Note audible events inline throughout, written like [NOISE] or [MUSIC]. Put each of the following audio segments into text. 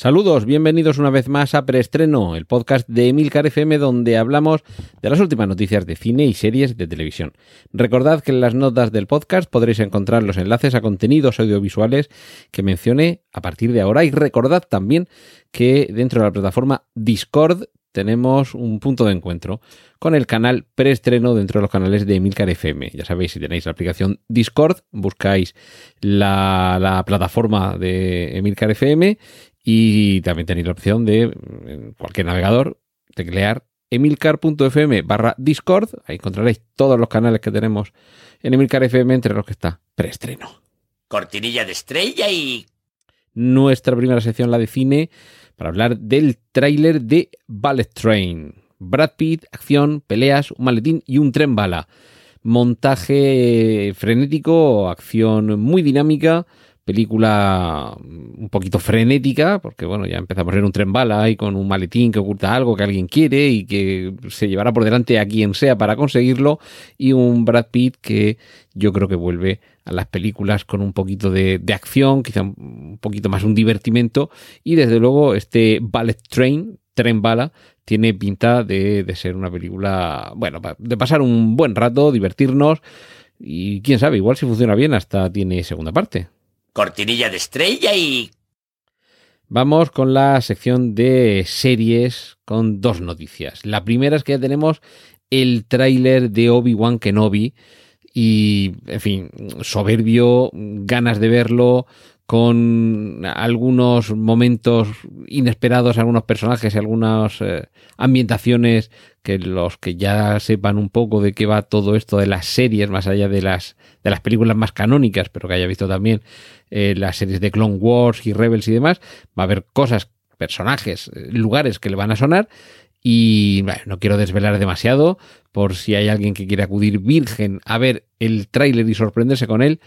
Saludos, bienvenidos una vez más a Preestreno, el podcast de Emilcar FM donde hablamos de las últimas noticias de cine y series de televisión. Recordad que en las notas del podcast podréis encontrar los enlaces a contenidos audiovisuales que mencioné a partir de ahora y recordad también que dentro de la plataforma Discord tenemos un punto de encuentro con el canal preestreno dentro de los canales de Emilcar FM. Ya sabéis, si tenéis la aplicación Discord, buscáis la, la plataforma de Emilcar FM y también tenéis la opción de, en cualquier navegador, teclear emilcar.fm barra Discord. Ahí encontraréis todos los canales que tenemos en Emilcar FM, entre los que está preestreno. Cortinilla de estrella y... Nuestra primera sección, la de cine, para hablar del tráiler de Ballet Train. Brad Pitt, acción, peleas, un maletín y un tren bala. Montaje frenético, acción muy dinámica, película un poquito frenética, porque bueno, ya empezamos en un tren bala y con un maletín que oculta algo que alguien quiere y que se llevará por delante a quien sea para conseguirlo, y un Brad Pitt que yo creo que vuelve a las películas con un poquito de, de acción, quizá un poquito más un divertimento, y desde luego este Ballet Train, tren bala, tiene pinta de, de ser una película, bueno, de pasar un buen rato, divertirnos, y quién sabe, igual si funciona bien hasta tiene segunda parte. Cortinilla de estrella y... Vamos con la sección de series con dos noticias. La primera es que ya tenemos el tráiler de Obi-Wan Kenobi y, en fin, soberbio, ganas de verlo, con algunos momentos inesperados, algunos personajes y algunas eh, ambientaciones que los que ya sepan un poco de qué va todo esto de las series, más allá de las, de las películas más canónicas, pero que haya visto también eh, las series de Clone Wars y Rebels y demás, va a haber cosas, personajes, eh, lugares que le van a sonar. Y no quiero desvelar demasiado por si hay alguien que quiere acudir virgen a ver el tráiler y sorprenderse con él,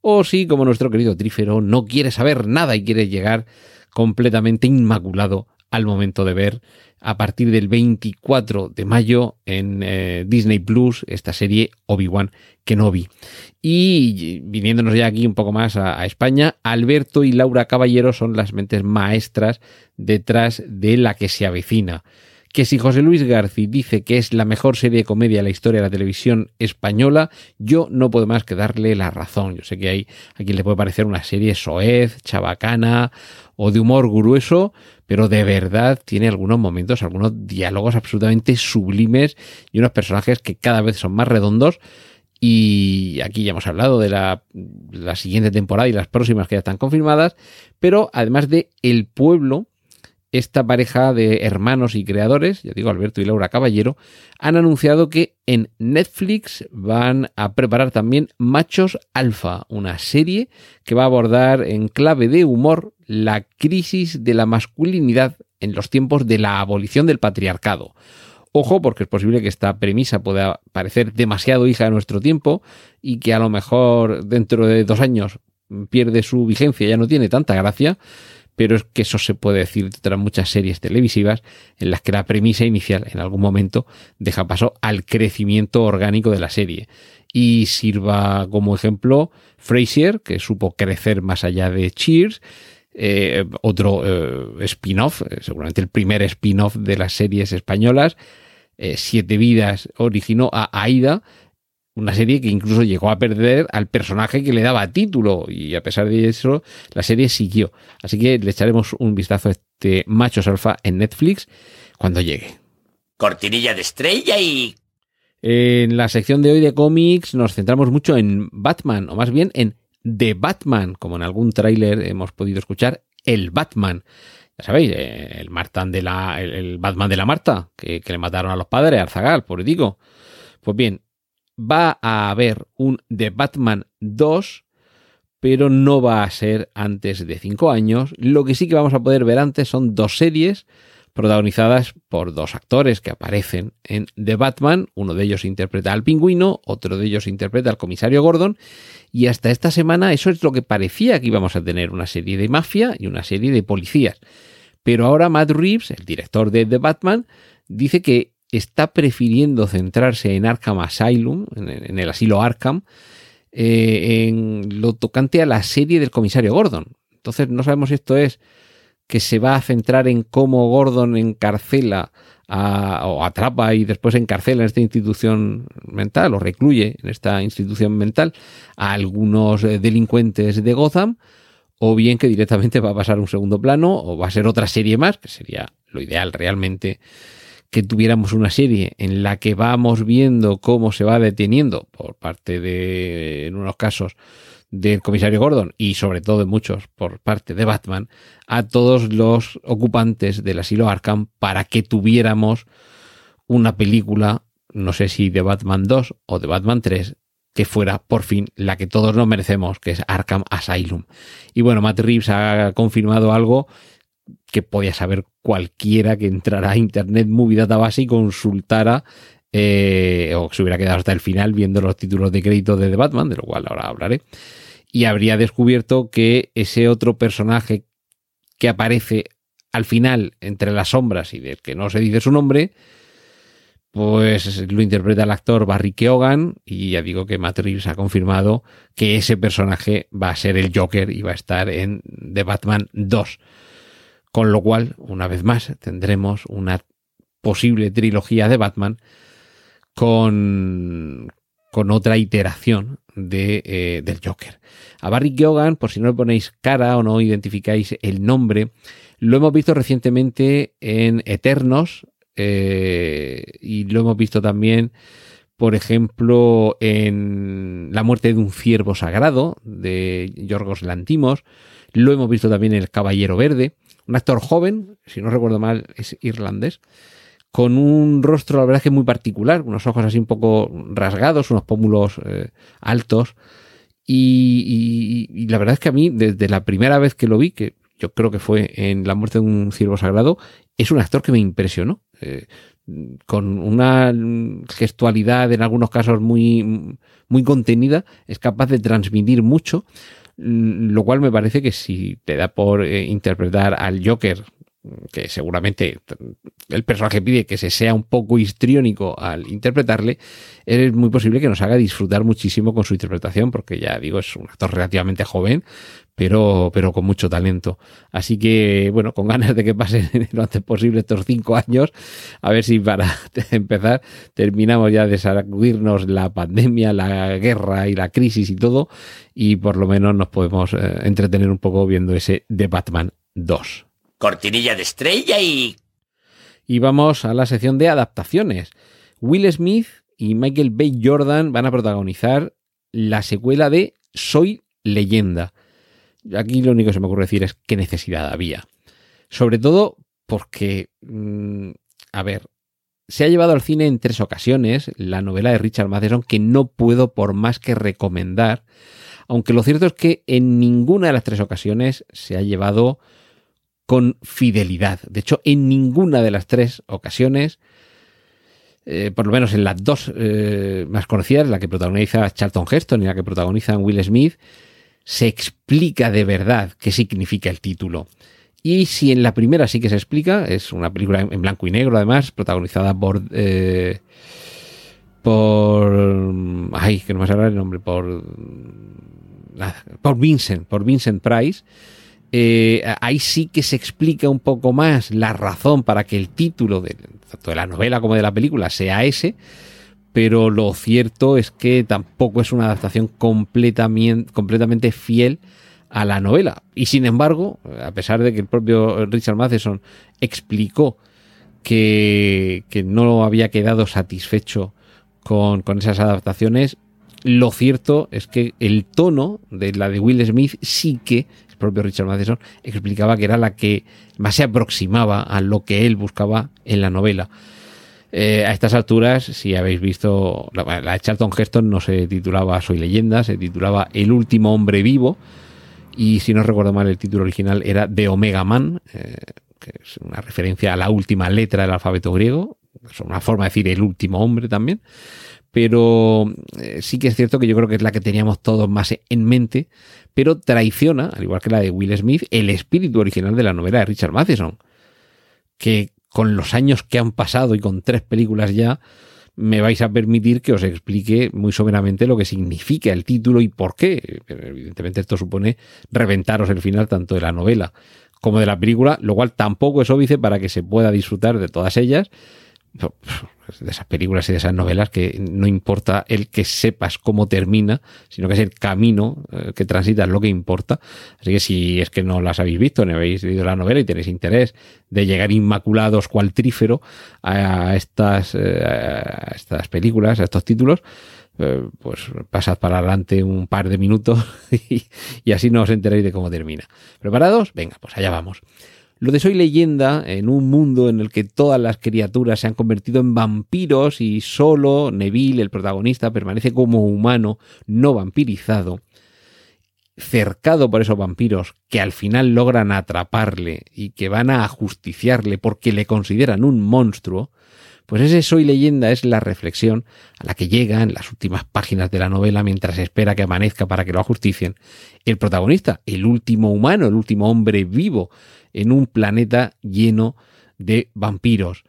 o si, como nuestro querido Trífero, no quiere saber nada y quiere llegar completamente inmaculado al momento de ver a partir del 24 de mayo en eh, Disney Plus esta serie Obi-Wan Kenobi. Y viniéndonos ya aquí un poco más a, a, España, Alberto y Laura Caballero son las mentes maestras detrás de la que se avecina que si José Luis García dice que es la mejor serie de comedia de la historia de la televisión española, yo no puedo más que darle la razón. Yo sé que hay a quien le puede parecer una serie soez, chabacana o de humor grueso, pero de verdad tiene algunos momentos, algunos diálogos absolutamente sublimes y unos personajes que cada vez son más redondos. Y aquí ya hemos hablado de la, la siguiente temporada y las próximas que ya están confirmadas, pero además de El Pueblo, esta pareja de hermanos y creadores, ya digo Alberto y Laura Caballero, han anunciado que en Netflix van a preparar también Machos Alfa, una serie que va a abordar en clave de humor la crisis de la masculinidad en los tiempos de la abolición del patriarcado. Ojo, porque es posible que esta premisa pueda parecer demasiado hija de nuestro tiempo y que a lo mejor dentro de dos años pierde su vigencia, ya no tiene tanta gracia pero es que eso se puede decir de otras muchas series televisivas en las que la premisa inicial en algún momento deja paso al crecimiento orgánico de la serie. Y sirva como ejemplo Frasier, que supo crecer más allá de Cheers, eh, otro eh, spin-off, eh, seguramente el primer spin-off de las series españolas. Siete Vidas originó a Aida, una serie que incluso llegó a perder al personaje que le daba título y a pesar de eso la serie siguió. Así que le echaremos un vistazo a este Machos Alfa en Netflix cuando llegue. Cortinilla de estrella y... En la sección de hoy de cómics nos centramos mucho en Batman, o más bien en The Batman, como en algún tráiler hemos podido escuchar, el Batman. Ya sabéis, el, Martán de la, el, Batman de la Marta, que, que le mataron a los padres, Arzagal, por digo. Pues bien, va a haber un The Batman 2, pero no va a ser antes de 5 años. Lo que sí que vamos a poder ver antes son dos series protagonizadas por dos actores que aparecen en The Batman. Uno de ellos interpreta al pingüino, otro de ellos interpreta al comisario Gordon. Y hasta esta semana eso es lo que parecía que íbamos a tener, una serie de mafia y una serie de policías. Pero ahora Matt Reeves, el director de The Batman, dice que está prefiriendo centrarse en Arkham Asylum, en el asilo Arkham, eh, en lo tocante a la serie del comisario Gordon. Entonces no sabemos si esto es que se va a centrar en cómo Gordon encarcela o atrapa y después encarcela en esta institución mental o recluye en esta institución mental a algunos eh, delincuentes de Gotham o bien que directamente va a pasar un segundo plano o va a ser otra serie más, que sería lo ideal realmente que tuviéramos una serie en la que vamos viendo cómo se va deteniendo por parte de, en unos casos, del comisario Gordon y sobre todo en muchos por parte de Batman a todos los ocupantes del asilo Arkham para que tuviéramos una película, no sé si de Batman 2 o de Batman 3, que fuera por fin la que todos nos merecemos, que es Arkham Asylum. Y bueno, Matt Reeves ha confirmado algo que podía saber cualquiera que entrara a Internet Movie Database y consultara eh, o se hubiera quedado hasta el final viendo los títulos de crédito de The Batman, de lo cual ahora hablaré, y habría descubierto que ese otro personaje que aparece al final entre las sombras y del que no se dice su nombre, pues lo interpreta el actor Barry Keoghan y ya digo que Matt Reeves ha confirmado que ese personaje va a ser el Joker y va a estar en The Batman 2. Con lo cual, una vez más, tendremos una posible trilogía de Batman con, con otra iteración de, eh, del Joker. A Barry Keoghan, por si no le ponéis cara o no identificáis el nombre, lo hemos visto recientemente en Eternos eh, y lo hemos visto también, por ejemplo, en La muerte de un ciervo sagrado de Yorgos Lantimos. Lo hemos visto también en El Caballero Verde un actor joven, si no recuerdo mal, es irlandés, con un rostro, la verdad es que muy particular, unos ojos así un poco rasgados, unos pómulos eh, altos. Y, la verdad es que a mí, desde la primera vez que lo vi, que yo creo que fue en La muerte de un ciervo sagrado, es un actor que me impresionó. Eh, con una gestualidad en algunos casos muy, muy contenida, es capaz de transmitir mucho lo cual me parece que si te da por eh, interpretar al Joker, que seguramente el personaje pide que se sea un poco histriónico al interpretarle, es muy posible que nos haga disfrutar muchísimo con su interpretación, porque ya digo, es un actor relativamente joven, pero, pero con mucho talento. Así que, bueno, con ganas de que pasen [LAUGHS] lo antes posible estos cinco años, a ver si para [LAUGHS] empezar terminamos ya de sacudirnos la pandemia, la guerra y la crisis y todo, y por lo menos nos podemos eh, entretener un poco viendo ese de Batman 2. Cortinilla de estrella y... Y vamos a la sección de adaptaciones. Will Smith y Michael Bay Jordan van a protagonizar la secuela de Soy leyenda Aquí lo único que se me ocurre decir es qué necesidad había. Sobre todo porque, mm, a ver, se ha llevado al cine en tres ocasiones la novela de Richard Matheson que no puedo por más que recomendar, aunque lo cierto es que en ninguna de las tres ocasiones se ha llevado con fidelidad. De hecho, en ninguna de las tres ocasiones, eh, por lo menos en las dos eh, más conocidas, la que protagoniza Charlton Heston y la que protagoniza Will Smith, se explica de verdad qué significa el título. Y si en la primera sí que se explica, es una película en blanco y negro además, protagonizada por... Eh, por... Ay, que no me sale el nombre, por... por Vincent, por Vincent Price. Eh, ahí sí que se explica un poco más la razón para que el título de, tanto de la novela como de la película sea ese pero lo cierto es que tampoco es una adaptación completamente, fiel a la novela. Y sin embargo, a pesar de que el propio Richard Matheson explicó que, no había quedado satisfecho con, con, esas adaptaciones, lo cierto es que el tono de la de Will Smith sí que el propio Richard Matheson explicaba que era la que más se aproximaba a lo que él buscaba en la novela. Eh, a estas alturas, si habéis visto, la, de Charlton Heston no se titulaba Soy leyenda, se titulaba El último hombre vivo. Y si no recuerdo mal, el título original era The Omega Man, eh, que es una referencia a la última letra del alfabeto griego, es una forma de decir el último hombre también, pero eh, sí que es cierto que yo creo que es la que teníamos todos más en mente, pero traiciona, al igual que la de Will Smith, el espíritu original de la novela de Richard Matheson, que con los años que han pasado y con tres películas ya, me vais a permitir que os explique muy someramente lo que significa el título y por qué. evidentemente esto supone reventaros el final tanto de la novela como de la película, lo cual tampoco es óbice para que se pueda disfrutar de todas ellas, de esas películas y de esas novelas que no importa el que sepas cómo termina, sino que es el camino eh, que transitas lo que importa. Así que si es que no las habéis visto, ni habéis leído la novela y tenéis interés de llegar inmaculados cual trífero a estas, eh, estas películas, a estos títulos, eh, pues pasad para adelante un par de minutos [LAUGHS] y, y así no os enteréis de cómo termina. ¿Preparados? Venga, pues allá vamos. Lo de Soy leyenda, en un mundo en el que todas las criaturas se han convertido en vampiros y solo Neville, el protagonista, permanece como humano, no vampirizado, cercado por esos vampiros que al final logran atraparle y que van a ajusticiarle porque le consideran un monstruo, pues ese Soy leyenda es la reflexión a la que llega en las últimas páginas de la novela mientras espera que amanezca para que lo ajusticien el protagonista, el último humano, el último hombre vivo en un planeta lleno de vampiros.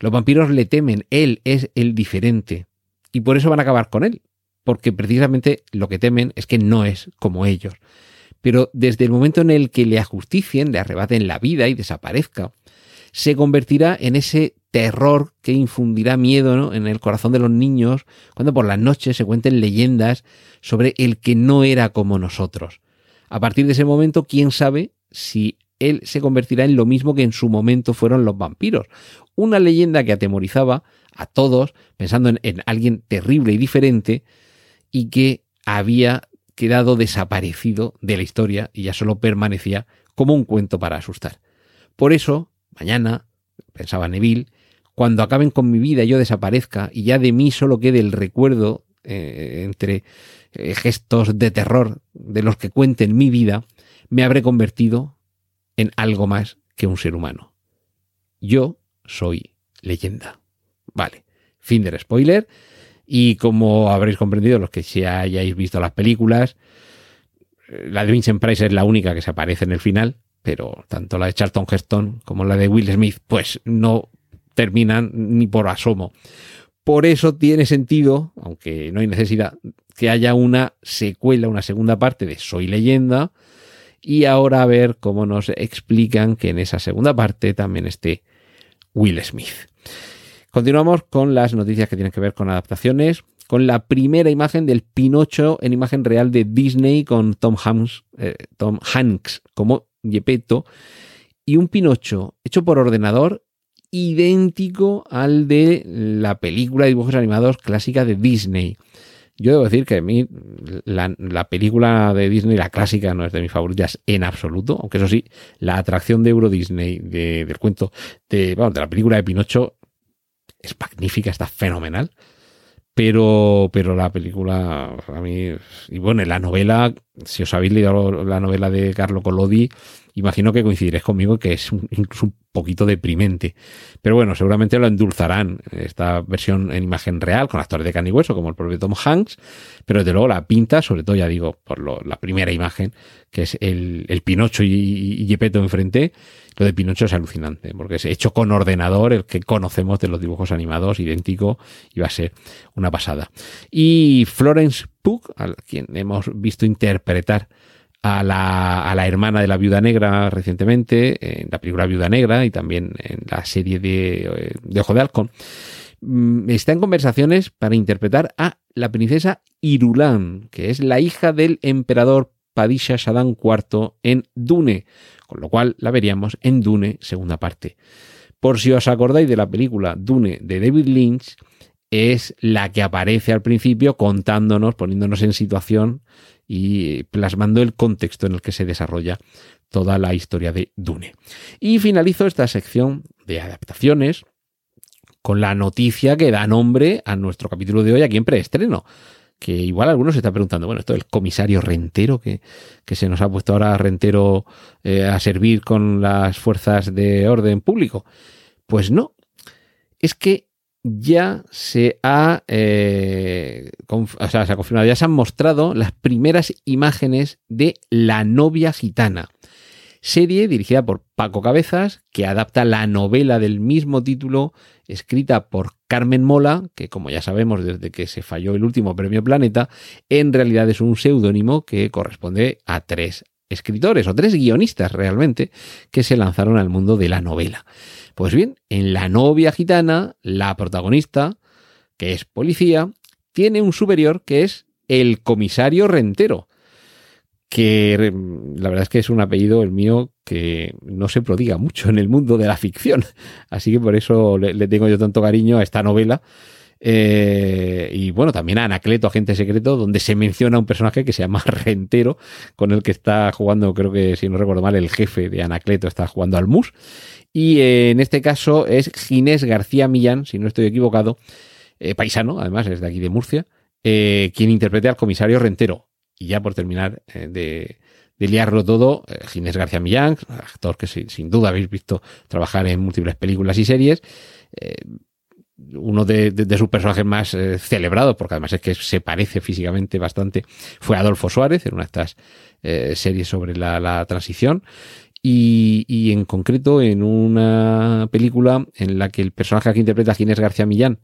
Los vampiros le temen, él es el diferente y por eso van a acabar con él, porque precisamente lo que temen es que no es como ellos. Pero desde el momento en el que le ajusticien, le arrebaten la vida y desaparezca, se convertirá en ese terror que infundirá miedo en el corazón de los niños cuando por las noches se cuenten leyendas sobre el que no era como nosotros. A partir de ese momento, quién sabe si él se convertirá en lo mismo que en su momento fueron los vampiros. Una leyenda que atemorizaba a todos, pensando en, en alguien terrible y diferente, y que había quedado desaparecido de la historia y ya solo permanecía como un cuento para asustar. Por eso, mañana, pensaba Neville, cuando acaben con mi vida y yo desaparezca y ya de mí solo quede el recuerdo eh, entre eh, gestos de terror de los que cuenten mi vida, me habré convertido en algo más que un ser humano. Yo soy leyenda. Vale, fin del spoiler. Y como habréis comprendido los que ya hayáis visto las películas, eh, la de Vincent Price es la única que se aparece en el final, pero tanto la de Charlton Heston como la de Will Smith, pues no terminan ni por asomo. Por eso tiene sentido, aunque no hay necesidad, que haya una secuela, una segunda parte de Soy leyenda, y ahora a ver cómo nos explican que en esa segunda parte también esté Will Smith. Continuamos con las noticias que tienen que ver con adaptaciones, con la primera imagen del Pinocho en imagen real de Disney con Tom Hanks, eh, como Gepetto y un Pinocho hecho por ordenador idéntico al de la película de dibujos animados clásica de Disney. Yo debo decir que a mí la, película de Disney, la clásica, no es de mis favoritas en absoluto, aunque eso sí, la atracción de Euro Disney del cuento de, de la película de Pinocho es magnífica, está fenomenal. Pero, pero la película, a mí, y bueno, la novela, si os habéis leído la novela de Carlo Collodi, imagino que coincidiréis conmigo que es un, incluso un poquito deprimente. Pero bueno, seguramente lo endulzarán esta versión en imagen real, con actores de carne y hueso, como el propio Tom Hanks, pero desde luego la pinta, sobre todo ya digo, por lo, la primera imagen, que es el, el Pinocho y, y Gepetto enfrente, lo de Pinocho es alucinante, porque es hecho con ordenador, el que conocemos de los dibujos animados, idéntico, y va a ser una pasada. Y Florence Pugh, a quien hemos visto interpretar a la, a la, hermana de la viuda negra recientemente, en la película Viuda Negra y también en la serie de, de Ojo de Halcón, mm, está en conversaciones para interpretar a la princesa Irulan, que es la hija del emperador Padisha Shadan IV en Dune, con lo cual la veríamos en Dune segunda parte. Por si os acordáis de la película Dune de David Lynch, es la que aparece al principio contándonos, poniéndonos en situación y plasmando el contexto en el que se desarrolla toda la historia de Dune. Y finalizo esta sección de adaptaciones con la noticia que da nombre a nuestro capítulo de hoy aquí en preestreno, que igual algunos se está preguntando, bueno, esto del comisario rentero que, que se nos ha puesto ahora rentero eh, a servir con las fuerzas de orden público. Pues no, es que ya se ha, eh, o sea, se ha confirmado, ya se han mostrado las primeras imágenes de La novia gitana, serie dirigida por Paco Cabezas, que adapta la novela del mismo título, escrita por Carmen Mola, que como ya sabemos desde que se falló el último premio Planeta, en realidad es un seudónimo que corresponde a tres escritores o tres guionistas realmente que se lanzaron al mundo de la novela. Pues bien, en La novia gitana, la protagonista, que es policía, tiene un superior que es el comisario rentero, que la verdad es que es un apellido el mío que no se prodiga mucho en el mundo de la ficción. [LAUGHS] Así que por eso le, tengo yo tanto cariño a esta novela. Eh, y bueno, también a Anacleto, agente secreto, donde se menciona un personaje que se llama [LAUGHS] Rentero, con el que está jugando, creo que si no recuerdo mal, el jefe de Anacleto está jugando al MUS. Y eh, en este caso es Ginés García Millán, si no estoy equivocado, eh, paisano, además es de aquí de Murcia, quien interprete al comisario Rentero. Y ya por terminar de, liarlo todo, Ginés García Millán, actor que sin, duda habéis visto trabajar en múltiples películas y series, eh, uno de, sus personajes más celebrados, porque además es que se parece físicamente bastante, fue Adolfo Suárez, en una de estas series sobre la, transición. Y, en concreto en una película en la que el personaje que interpreta Ginés García Millán,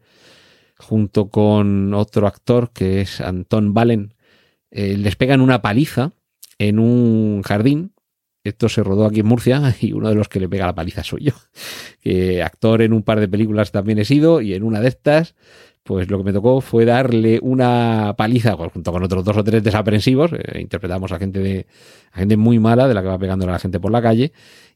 junto con otro actor que es Antón Valen, eh, les pegan una paliza en un jardín. Esto se rodó aquí en Murcia y uno de los que le pega la paliza soy yo. [LAUGHS] Actor en un par de películas también he sido y en una de estas, pues lo que me tocó fue darle una paliza junto con otros dos o tres desaprensivos. Eh, interpretamos a gente de a gente muy mala de la que va pegando a la gente por la calle.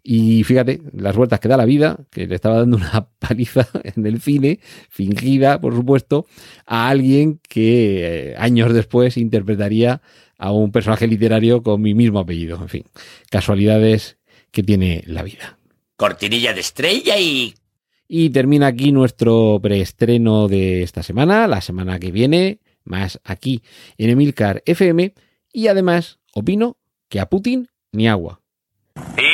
Y fíjate, las vueltas que da la vida, que le estaba dando [LAUGHS] una paliza en el cine, fingida, por supuesto, a alguien que eh, años después interpretaría a un personaje literario con mi mismo apellido. En fin, casualidades que tiene la vida. Cortinilla de estrella y... Y termina aquí nuestro preestreno de esta semana, la semana que viene, más aquí en Emilcar FM. Y además, opino que a Putin ni agua. ¡Y